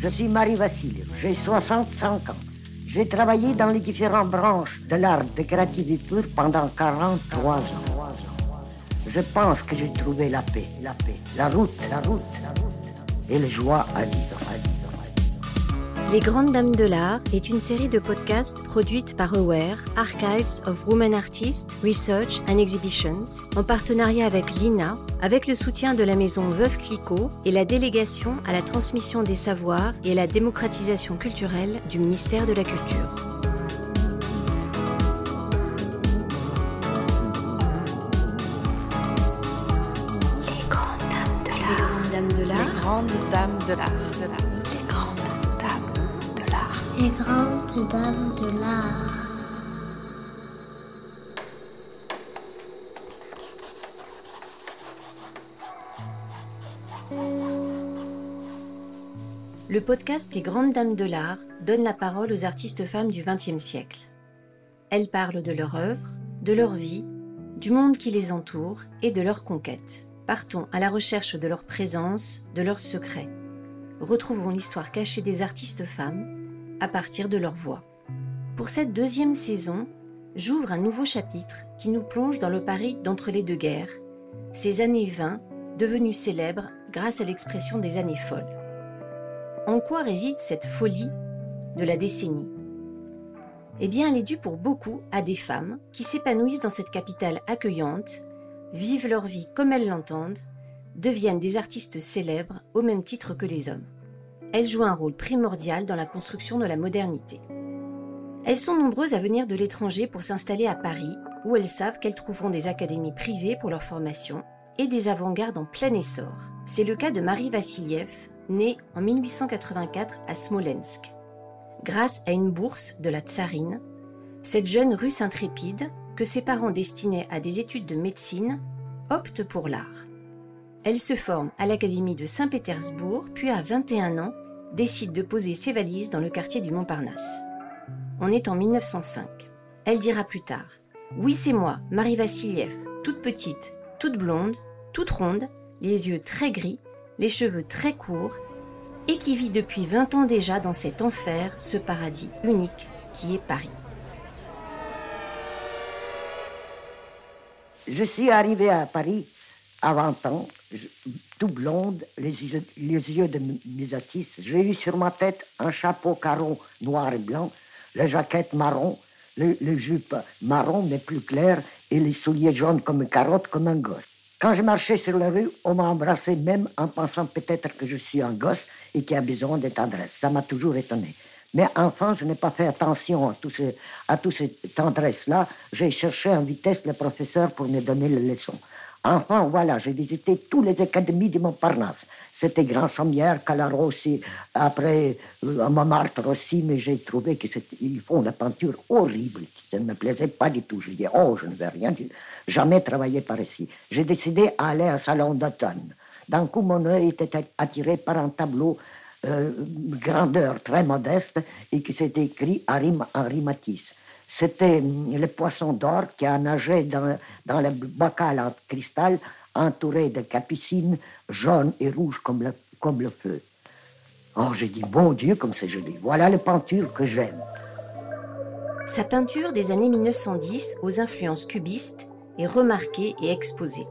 Je suis Marie Vassiliev, j'ai 65 ans. J'ai travaillé dans les différentes branches de l'art de créativité pendant 43 ans. Je pense que j'ai trouvé la paix, la paix, la route, la route, la route, et la joie à vivre. Les Grandes Dames de l'Art est une série de podcasts produite par Aware, Archives of Women Artists, Research and Exhibitions, en partenariat avec l'INA, avec le soutien de la maison Veuve Clicquot et la délégation à la transmission des savoirs et à la démocratisation culturelle du ministère de la Culture. Les Grandes Dames de l'Art. De l'art. Les grandes dames de l'art. Le podcast Les Grandes Dames de l'Art donne la parole aux artistes femmes du XXe siècle. Elles parlent de leur œuvre, de leur vie, du monde qui les entoure et de leurs conquêtes. Partons à la recherche de leur présence, de leurs secrets. Retrouvons l'histoire cachée des artistes femmes à partir de leur voix. Pour cette deuxième saison, j'ouvre un nouveau chapitre qui nous plonge dans le Paris d'entre les deux guerres, ces années 20 devenues célèbres grâce à l'expression des années folles. En quoi réside cette folie de la décennie? Eh bien, elle est due pour beaucoup à des femmes qui s'épanouissent dans cette capitale accueillante, vivent leur vie comme elles l'entendent, deviennent des artistes célèbres au même titre que les hommes. Elles jouent un rôle primordial dans la construction de la modernité. Elles sont nombreuses à venir de l'étranger pour s'installer à Paris, où elles savent qu'elles trouveront des académies privées pour leur formation et des avant-gardes en plein essor. C'est le cas de Marie Vassiliev, née en 1884 à Smolensk. Grâce à une bourse de la tsarine, cette jeune russe intrépide, que ses parents destinaient à des études de médecine, opte pour l'art. Elle se forme à l'Académie de Saint-Pétersbourg, puis à 21 ans, décide de poser ses valises dans le quartier du Montparnasse. On est en 1905. Elle dira plus tard Oui, c'est moi, Marie Vassiliev, toute petite, toute blonde, toute ronde, les yeux très gris, les cheveux très courts, et qui vit depuis 20 ans déjà dans cet enfer, ce paradis unique qui est Paris. Je suis arrivée à Paris à 20 ans, tout blonde, les yeux, les yeux de m- mes artistes. J'ai eu sur ma tête un chapeau carreau noir et blanc, la jaquette marron, le, le jupe marron mais plus clair et les souliers jaunes comme une carotte, comme un gosse. Quand je marchais sur la rue, on m'a embrassé même en pensant peut-être que je suis un gosse et qui a besoin de tendresse. Ça m'a toujours étonné. Mais enfant, je n'ai pas fait attention à tout ce, à toute cette tendresse-là. J'ai cherché en vitesse le professeur pour me donner les leçons. Enfin, voilà, j'ai visité toutes les académies de Montparnasse. C'était Grand Chaumière, Calaro aussi, après euh, à Montmartre aussi, mais j'ai trouvé qu'ils font la peinture horrible. Ça ne me plaisait pas du tout. Je dis, oh, je ne vais rien, jamais travailler par ici. J'ai décidé d'aller à salon d'automne. D'un coup, mon œil était attiré par un tableau euh, grandeur très modeste et qui s'était écrit Henri Matisse. C'était hum, le poisson d'or qui a nagé dans, dans le bocal en cristal entouré de capucines jaunes et rouges comme le, comme le feu. Oh, j'ai dit, bon Dieu, comme c'est joli. Voilà les peintures que j'aime. Sa peinture des années 1910 aux influences cubistes est remarquée et exposée.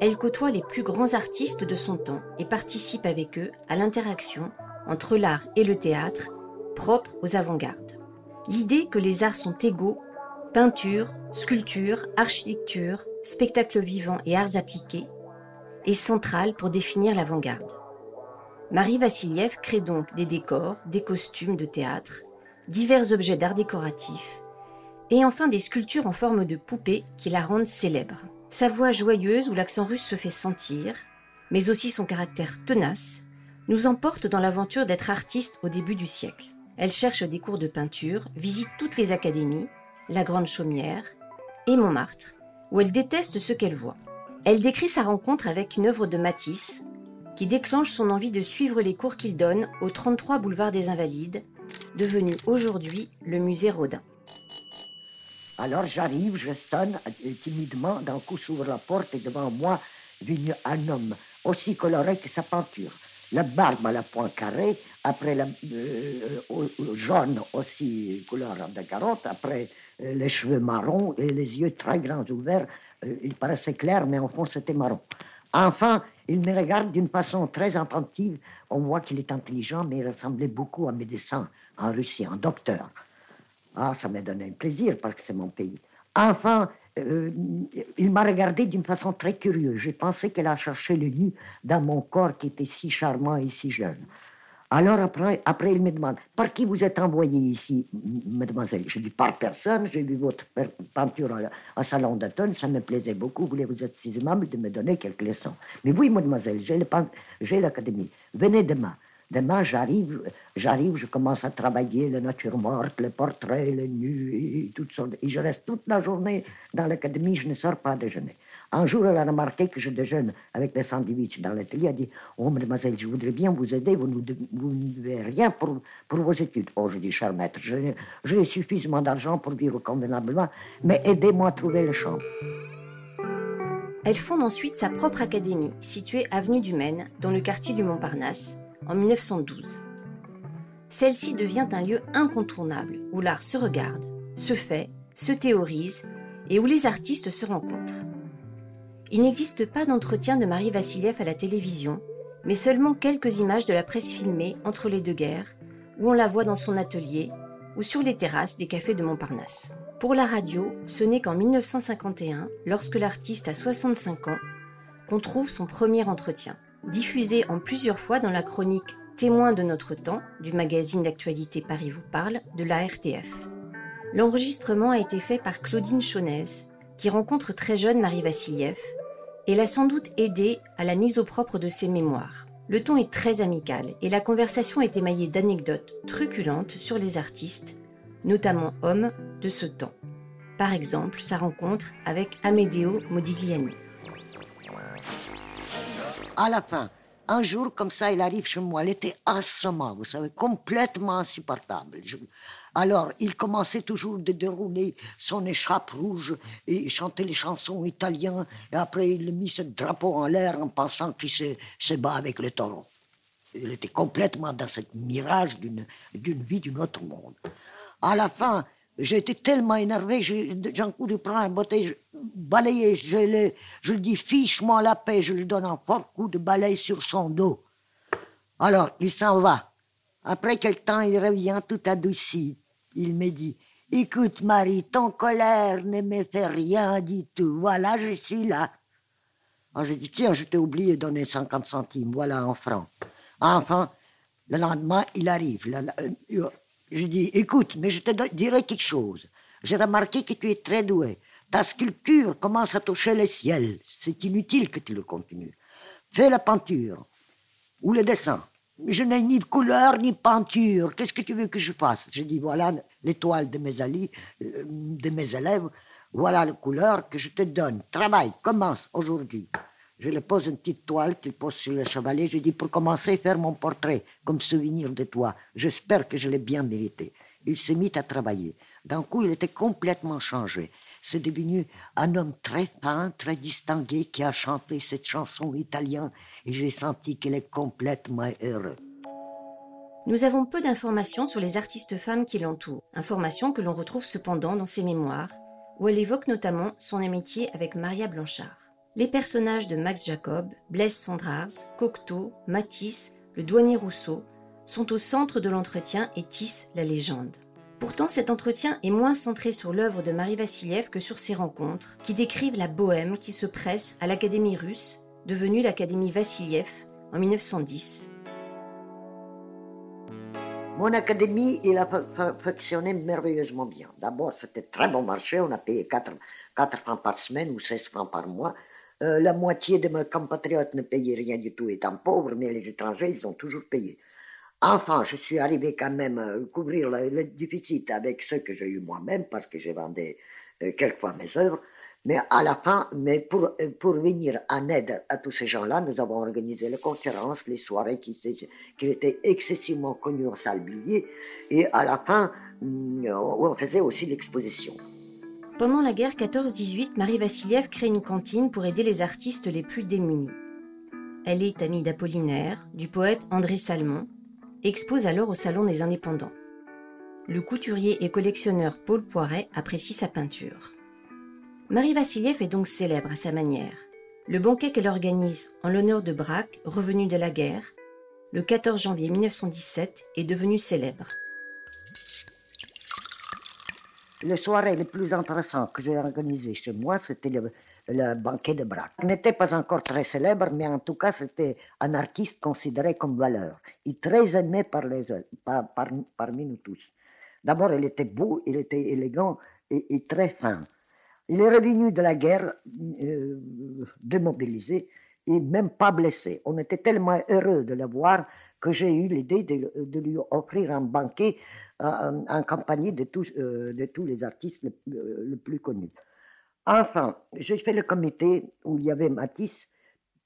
Elle côtoie les plus grands artistes de son temps et participe avec eux à l'interaction entre l'art et le théâtre, propre aux avant-gardes. L'idée que les arts sont égaux, peinture, sculpture, architecture, spectacle vivant et arts appliqués, est centrale pour définir l'avant-garde. Marie Vassiliev crée donc des décors, des costumes de théâtre, divers objets d'art décoratif, et enfin des sculptures en forme de poupées qui la rendent célèbre. Sa voix joyeuse où l'accent russe se fait sentir, mais aussi son caractère tenace, nous emporte dans l'aventure d'être artiste au début du siècle. Elle cherche des cours de peinture, visite toutes les académies, la Grande Chaumière et Montmartre, où elle déteste ce qu'elle voit. Elle décrit sa rencontre avec une œuvre de Matisse, qui déclenche son envie de suivre les cours qu'il donne au 33 boulevard des Invalides, devenu aujourd'hui le musée Rodin. Alors j'arrive, je sonne timidement, d'un coup s'ouvre la porte et devant moi vient un homme aussi coloré que sa peinture. La barbe à la pointe carrée, après la euh, jaune aussi couleur de carotte, après euh, les cheveux marrons et les yeux très grands ouverts. Euh, il paraissait clair, mais en fond c'était marron. Enfin, il me regarde d'une façon très attentive. On voit qu'il est intelligent, mais il ressemblait beaucoup à un médecin en Russie, un docteur. Ah, ça m'a donné un plaisir parce que c'est mon pays. Enfin, euh, il m'a regardé d'une façon très curieuse. J'ai pensé qu'elle a cherché le nu dans mon corps qui était si charmant et si jeune. Alors après, après, il me demande, par qui vous êtes envoyé ici, mademoiselle? Je dis, par personne, j'ai vu votre peinture au salon d'automne, ça me plaisait beaucoup, voulez-vous être si aimable de me donner quelques leçons Mais oui, mademoiselle, j'ai l'académie, venez demain. Demain, j'arrive, j'arrive, je commence à travailler la nature morte, les portraits, les nus, et tout ça. Et je reste toute la journée dans l'académie, je ne sors pas déjeuner. Un jour, elle a remarqué que je déjeune avec les sandwichs dans l'atelier. Elle a dit Oh, mademoiselle, je voudrais bien vous aider, vous, ne devez rien pour, pour vos études. Oh, je dis Cher maître, j'ai suffisamment d'argent pour vivre convenablement, mais aidez-moi à trouver le champ. Elle fonde ensuite sa propre académie, située avenue du Maine, dans le quartier du Montparnasse, en 1912. Celle-ci devient un lieu incontournable où l'art se regarde, se fait, se théorise et où les artistes se rencontrent. Il n'existe pas d'entretien de Marie Vassiliev à la télévision, mais seulement quelques images de la presse filmée entre les deux guerres, où on la voit dans son atelier ou sur les terrasses des cafés de Montparnasse. Pour la radio, ce n'est qu'en 1951, lorsque l'artiste a 65 ans, qu'on trouve son premier entretien diffusé en plusieurs fois dans la chronique Témoin de notre temps du magazine d'actualité Paris vous parle de la RTF. L'enregistrement a été fait par Claudine Chaunez, qui rencontre très jeune Marie Vassiliev, et l'a sans doute aidé à la mise au propre de ses mémoires. Le ton est très amical et la conversation est émaillée d'anecdotes truculentes sur les artistes, notamment hommes de ce temps. Par exemple, sa rencontre avec Amedeo Modigliani à la fin, un jour comme ça, il arrive chez moi. Elle était assommant, vous savez, complètement insupportable. Alors, il commençait toujours de dérouler son écharpe rouge et chanter les chansons italiennes. Et après, il mit ce drapeau en l'air en pensant qu'il se, bat avec le taureau. Il était complètement dans ce mirage d'une vie d'un autre monde. À la fin, j'ai été tellement énervé, j'en coup de prendre un bouteille, balayer, je je dis fiche-moi la paix, je lui donne un fort coup de balai sur son dos. Alors, il s'en va. Après quelque temps, il revient tout adouci. Il me dit, écoute Marie, ton colère ne me fait rien du tout. Voilà, je suis là. Alors, j'ai dit, tiens, je t'ai oublié de donner 50 centimes, voilà un franc. Enfin, le lendemain, il arrive. Euh, je dis, écoute, mais je te dirai quelque chose. J'ai remarqué que tu es très doué. Ta sculpture commence à toucher le ciel. C'est inutile que tu le continues. Fais la peinture ou le dessin. Je n'ai ni couleur ni peinture. Qu'est-ce que tu veux que je fasse? Je dis, voilà l'étoile de mes euh, de mes élèves. Voilà la couleur que je te donne. Travaille, commence aujourd'hui. Je lui pose une petite toile qu'il pose sur le chevalet. Je dis, pour commencer, faire mon portrait comme souvenir de toi. J'espère que je l'ai bien mérité. Il s'est mis à travailler. D'un coup, il était complètement changé. C'est devenu un homme très fin, très distingué qui a chanté cette chanson italienne et j'ai senti qu'il est complètement heureux. Nous avons peu d'informations sur les artistes femmes qui l'entourent, informations que l'on retrouve cependant dans ses mémoires, où elle évoque notamment son amitié avec Maria Blanchard. Les personnages de Max Jacob, Blaise Sandrars, Cocteau, Matisse, le douanier Rousseau sont au centre de l'entretien et tissent la légende. Pourtant, cet entretien est moins centré sur l'œuvre de Marie Vassiliev que sur ses rencontres, qui décrivent la bohème qui se presse à l'Académie russe, devenue l'Académie Vassiliev en 1910. Mon académie, il a fonctionné merveilleusement bien. D'abord, c'était très bon marché. On a payé 4, 4 francs par semaine ou 16 francs par mois. Euh, la moitié de mes compatriotes ne payaient rien du tout étant pauvres, mais les étrangers, ils ont toujours payé. Enfin, je suis arrivé quand même à couvrir le, déficit avec ce que j'ai eu moi-même, parce que j'ai vendu euh, quelquefois mes œuvres. Mais à la fin, mais pour, euh, pour venir en aide à tous ces gens-là, nous avons organisé les conférences, les soirées qui, étaient excessivement connues en salle billet. Et à la fin, mm, on faisait aussi l'exposition. Pendant la guerre 14-18, Marie Vassiliev crée une cantine pour aider les artistes les plus démunis. Elle est amie d'Apollinaire, du poète André Salmon, expose alors au Salon des Indépendants. Le couturier et collectionneur Paul Poiret apprécie sa peinture. Marie Vassiliev est donc célèbre à sa manière. Le banquet qu'elle organise en l'honneur de Braque, revenu de la guerre, le 14 janvier 1917, est devenu célèbre. Le soirée le plus intéressant que j'ai organisé chez moi, c'était le, banquet de Braque. Il n'était pas encore très célèbre, mais en tout cas, c'était un artiste considéré comme valeur et très aimé par les, par, par, parmi nous tous. D'abord, il était beau, il était élégant et, et très fin. Il est revenu de la guerre euh, démobilisé et même pas blessé. On était tellement heureux de le voir que j'ai eu l'idée de, lui offrir un banquet euh, en compagnie de tous, euh, de tous les artistes les, les plus connus. Enfin, j'ai fait le comité où il y avait Matisse,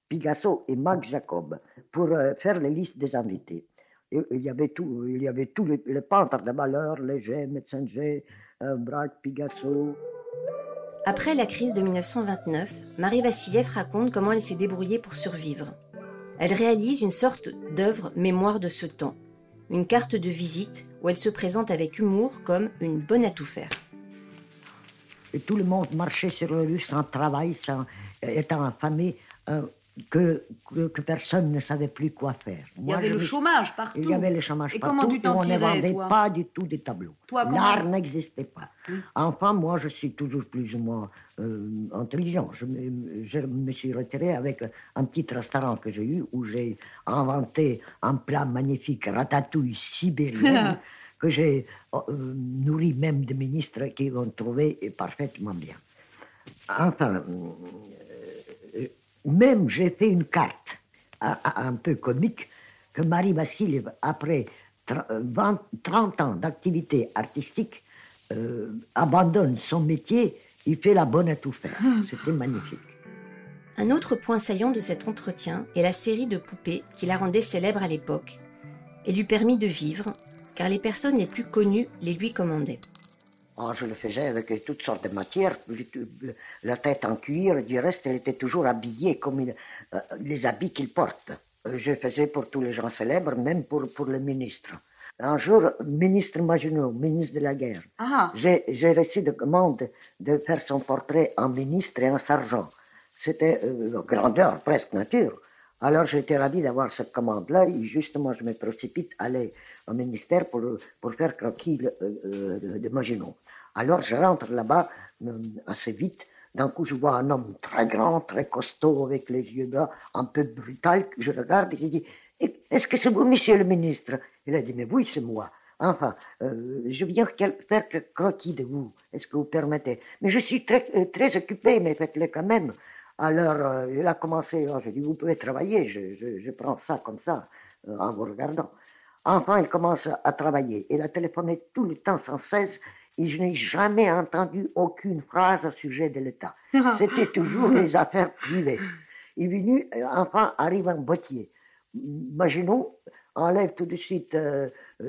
Picasso et Max Jacob pour euh, faire les listes des invités. Il y avait tout, il y avait tous les, les peintres de valeur, Léger, Metzinger, euh, Braque, Picasso. Après la crise de 1929, Marie Vassiliev raconte comment elle s'est débrouillée pour survivre. Elle réalise une sorte d'œuvre mémoire de ce temps, une carte de visite où elle se présente avec humour comme une bonne à tout faire. Tout le monde marchait sur la rue sans travail, sans, étant affamé, euh, que, que, que, personne ne savait plus quoi faire. Il y avait le chômage partout. Il y avait le chômage et partout. Comment tu et on ne vendait toi pas du tout des tableaux. L'art n'existait pas. Oui. Enfin, moi, je suis toujours plus ou moins euh, intelligent. Je me, je me, suis retiré avec un petit restaurant que j'ai eu où j'ai inventé un plat magnifique, ratatouille sibérienne. que j'ai euh, nourri même des ministres qui l'ont trouvé parfaitement bien. Enfin, euh, même j'ai fait une carte un peu comique que Marie Vassiliev, après 20, 30 ans d'activité artistique, euh, abandonne son métier, il fait la bonne à tout faire. C'était magnifique. Un autre point saillant de cet entretien est la série de poupées qui la rendait célèbre à l'époque et lui permit de vivre car les personnes les plus connues les lui commandaient. Oh, je le faisais avec toutes sortes de matières, la tête en cuir, du reste, elle était toujours habillée comme il, euh, les habits qu'il porte. Je faisais pour tous les gens célèbres, même pour, pour le ministre. Un jour, ministre Maginot, ministre de la guerre, j'ai reçu de commande de faire son portrait en ministre et en sergent. C'était euh, grandeur, presque nature. Alors j'étais ravi d'avoir cette commande-là et justement je me précipite aller au ministère pour, pour faire croquis de, euh, de Maginot. Alors je rentre là-bas euh, assez vite. D'un coup, je vois un homme très grand, très costaud, avec les yeux bas, un peu brutal. Je regarde et je dis Est-ce que c'est vous, monsieur le ministre? Il a dit Mais oui, c'est moi. Enfin, euh, je viens faire croquis de vous. Est-ce que vous permettez? Mais je suis très, très occupé, mais faites-le quand même. Alors, euh, il a commencé, oh, je dis, vous pouvez travailler, je, je, je prends ça comme ça, euh, en vous regardant. Enfin, il commence à travailler. Il a téléphoné tout le temps sans cesse et je n'ai jamais entendu aucune phrase au sujet de l'État. C'était toujours les affaires privées. Il est venu, euh, enfin, arrive un boîtier. Maginot enlève tout de suite euh,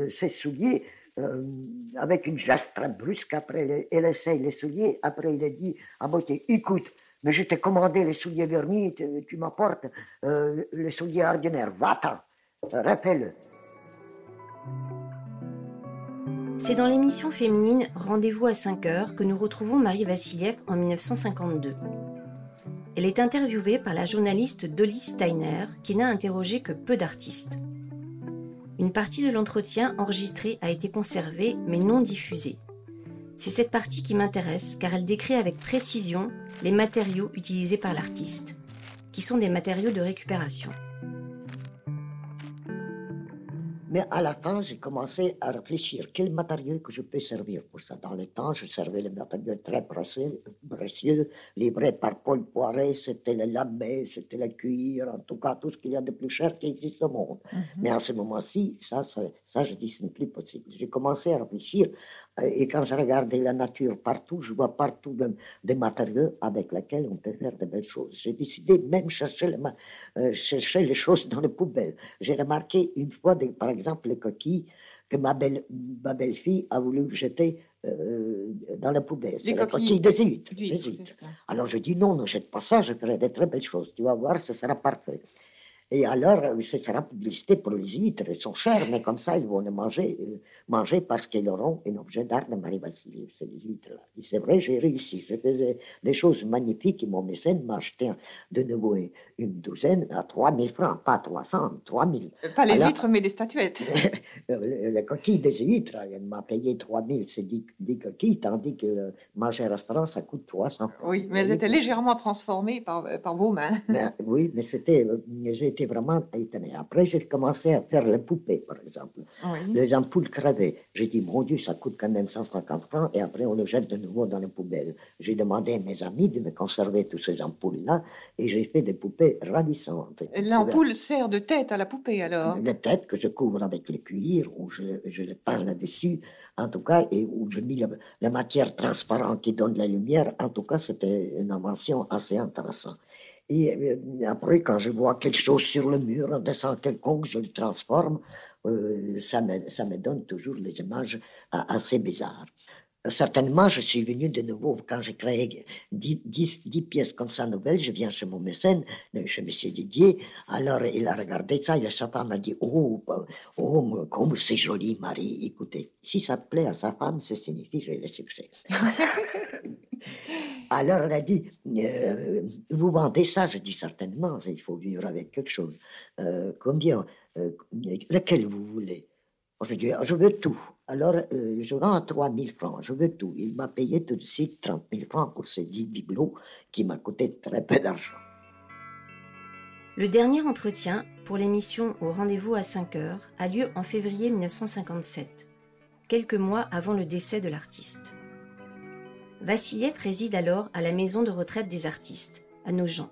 ses souliers euh, avec une geste très brusque. Après, il, il essaye les souliers. Après, il a dit à boîtier, écoute, mais je t'ai commandé les souliers vernis, tu, tu m'apportes euh, les souliers ordinaires. Va-t'en, rappelle-le. C'est dans l'émission féminine Rendez-vous à 5 heures que nous retrouvons Marie Vassiliev en 1952. Elle est interviewée par la journaliste Dolly Steiner, qui n'a interrogé que peu d'artistes. Une partie de l'entretien enregistré a été conservée mais non diffusée. C'est cette partie qui m'intéresse car elle décrit avec précision les matériaux utilisés par l'artiste, qui sont des matériaux de récupération. Mais à la fin, j'ai commencé à réfléchir quel matériau que je peux servir pour ça. Dans le temps, je servais les matériaux très précieux, précieux livrés par Paul Poiret. C'était le lamé, c'était le cuir, en tout cas tout ce qu'il y a de plus cher qui existe au monde. Mm -hmm. Mais en ce moment-ci, ça, ça, ça, je dis, ce n'est plus possible. J'ai commencé à réfléchir et quand je regardais la nature partout, je vois partout de, des matériaux avec lesquels on peut faire de belles choses. J'ai décidé même chercher euh, chercher les choses dans les poubelles. J'ai remarqué une fois, des, par exemple, les coquilles que ma, belle, ma belle-fille a voulu jeter euh, dans la poubelle. C'est les coquilles de huîtres. Alors je dis non, ne jette pas ça, je ferai de très belles choses. Tu vas voir, ce sera parfait. Et alors, euh, ce sera publicité pour les huîtres, elles sont chères, mais comme ça, ils vont les manger, euh, manger parce qu'ils auront un objet d'art de Marie Vassiliev, c'est les huîtres-là. Et c'est vrai, j'ai réussi. Je faisais des choses magnifiques et mon mécène m'a acheté de nouveau une douzaine à 3000 francs, pas 300, 3000. Pas les huîtres, mais les statuettes. les coquilles des huîtres, elle m'a payé 3000, c'est 10, coquilles, tandis que manger au restaurant, ça coûte 300. Oui, mais elles étaient légèrement transformées par, par vos mains. oui, mais c'était, été vraiment étonné. Après, j'ai commencé à faire les poupées, par exemple. Les ampoules crevées. J'ai dit, mon Dieu, ça coûte quand même 150 francs, et après, on le jette de nouveau dans les poubelles. J'ai demandé à mes amis de me conserver toutes ces ampoules-là, et j'ai fait des poupées ravissantes. L'ampoule sert de tête à la poupée, alors? La tête que je couvre avec le cuir, ou je, je le peins là-dessus, en tout cas, et où je mis la, matière transparente qui donne la lumière. En tout cas, c'était une invention assez intéressante. Et euh, après, quand je vois quelque chose sur le mur, un dessin quelconque, je le transforme. Euh, ça, me, ça me donne toujours les images assez bizarres. Certainement, je suis venu de nouveau quand j'ai créé 10, pièces comme ça nouvelles. Je viens chez mon mécène, chez M. Didier. Alors, il a regardé ça et sa femme a dit Oh, oh comme c'est joli, Marie. Écoutez, si ça plaît à sa femme, ça signifie que j'ai le succès. Alors, elle a dit euh, Vous vendez ça? Je dis certainement, il faut vivre avec quelque chose. Euh, combien euh, Lequel vous voulez? Je dis Je veux tout. Alors, euh, je rends à 3 000 francs, je veux tout. Il m'a payé tout de suite 30 000 francs pour ces 10 bibelots qui m'a coûté très peu d'argent. Le dernier entretien pour l'émission Au rendez-vous à 5 heures a lieu en février 1957, quelques mois avant le décès de l'artiste. Vassiliev réside alors à la maison de retraite des artistes, à Nogent.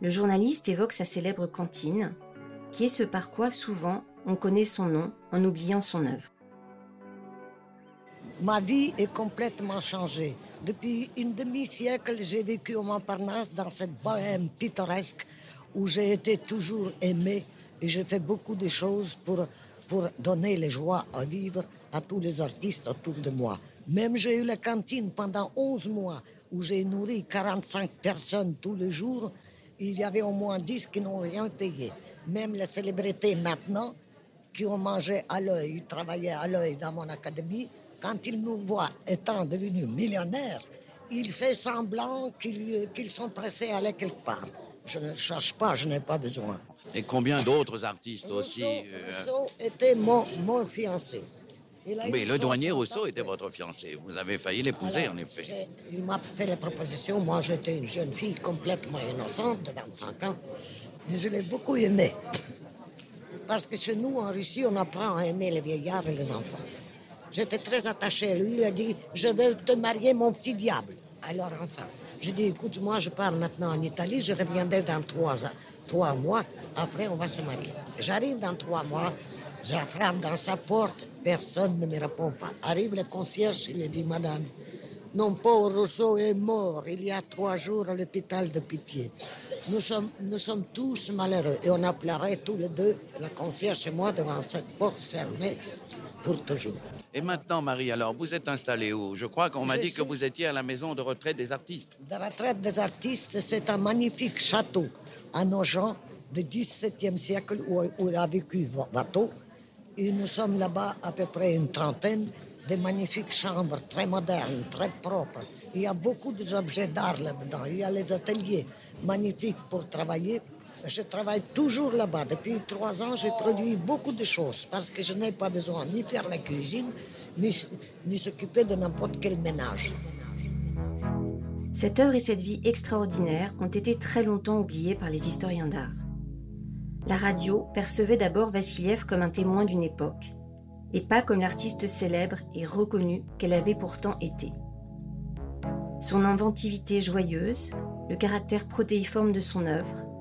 Le journaliste évoque sa célèbre cantine, qui est ce par quoi souvent on connaît son nom en oubliant son œuvre. Ma vie est complètement changée. Depuis une demi-siècle, j'ai vécu au Montparnasse dans cette bohème pittoresque où j'ai été toujours aimé et j'ai fait beaucoup de choses pour, pour donner les joies à vivre à tous les artistes autour de moi. Même j'ai eu la cantine pendant 11 mois où j'ai nourri 45 personnes tous les jours. Il y avait au moins 10 qui n'ont rien payé. Même les célébrités maintenant, qui ont mangé à l'œil, travaillé à l'œil dans mon académie, quand ils nous voient étant devenus millionnaires, ils font semblant qu'ils sont pressés à aller quelque part. Je ne cherche pas, je n'ai pas besoin. Et combien d'autres artistes aussi euh, Rousseau était mon, mon fiancé. Oui, le douanier Rousseau était votre fiancé. Vous avez failli l'épouser, en effet. Il m'a fait la proposition. Moi, j'étais une jeune fille complètement innocente, de 25 ans. Mais je l'ai beaucoup aimé. Parce que chez nous, en Russie, on apprend à aimer les vieillards et les enfants. J'étais très attachée à lui. Il a dit Je veux te marier, mon petit diable. Alors, enfin, j'ai dit Écoute, moi, je pars maintenant en Italie. Je reviendrai dans trois, trois mois. Après, on va se marier. J'arrive dans trois mois. Je frappe dans sa porte. Personne ne me répond pas. Arrive le concierge. Il dit Madame, non, pauvre Rousseau est mort il y a trois jours à l'hôpital de Pitié. Nous sommes, nous sommes tous malheureux et on a pleuré tous les deux, la concierge et moi, devant cette porte fermée pour toujours. Et maintenant, Marie, alors, vous êtes installée où? Je crois qu'on m'a dit que vous étiez à la maison de retraite des artistes. La retraite des artistes, c'est un magnifique château à Nogent du XVIIe siècle où, où a vécu Watteau. Et nous sommes là-bas à peu près une trentaine des magnifiques chambres très modernes, très propres. Il y a beaucoup d'objets d'art là-dedans. Il y a les ateliers magnifiques pour travailler. Je travaille toujours là-bas. Depuis trois ans, j'ai produit beaucoup de choses parce que je n'ai pas besoin ni faire la cuisine, ni, s'occuper de n'importe quel ménage. Cette œuvre et cette vie extraordinaire ont été très longtemps oubliées par les historiens d'art. La radio percevait d'abord Vassiliev comme un témoin d'une époque, et pas comme l'artiste célèbre et reconnue qu'elle avait pourtant été. Son inventivité joyeuse, le caractère protéiforme de son œuvre,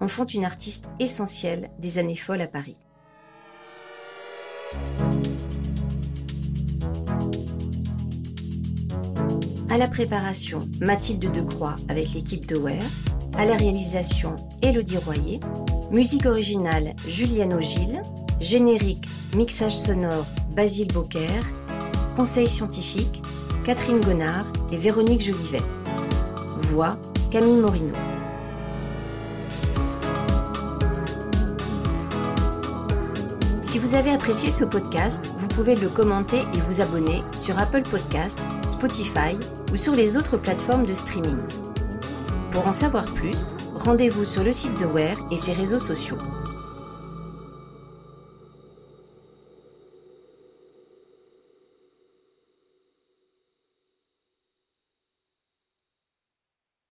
en font une artiste essentielle des années folles à Paris. À la préparation, Mathilde Decroix avec l'équipe de Ware. À la réalisation, Élodie Royer. Musique originale, Julienne Ogil. Générique, mixage sonore, Basile Beaucaire. Conseil scientifique, Catherine Gonard et Véronique Jolivet. Voix, Camille Morino. Si vous avez apprécié ce podcast, vous pouvez le commenter et vous abonner sur Apple Podcast, Spotify ou sur les autres plateformes de streaming. Pour en savoir plus, rendez-vous sur le site de Ware et ses réseaux sociaux.